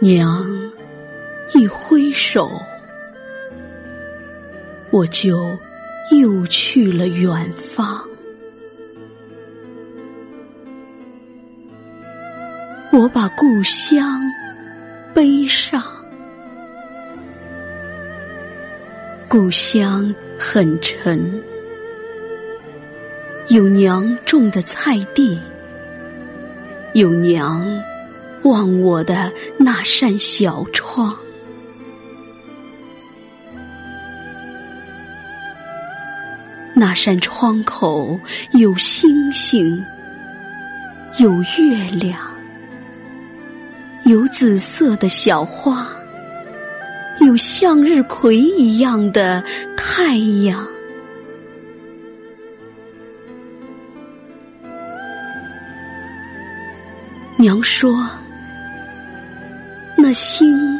娘一挥手，我就又去了远方。我把故乡背上，故乡很沉，有娘种的菜地，有娘望我的那扇小窗，那扇窗口有星星，有月亮。有紫色的小花，有向日葵一样的太阳。娘说：“那星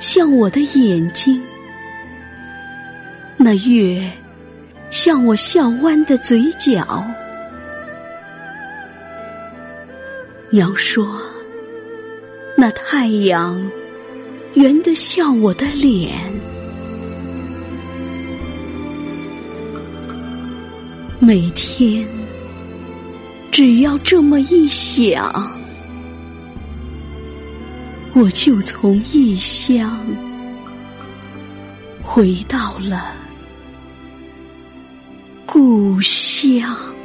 像我的眼睛，那月像我笑弯的嘴角。”娘说。那太阳圆得像我的脸，每天只要这么一想，我就从异乡回到了故乡。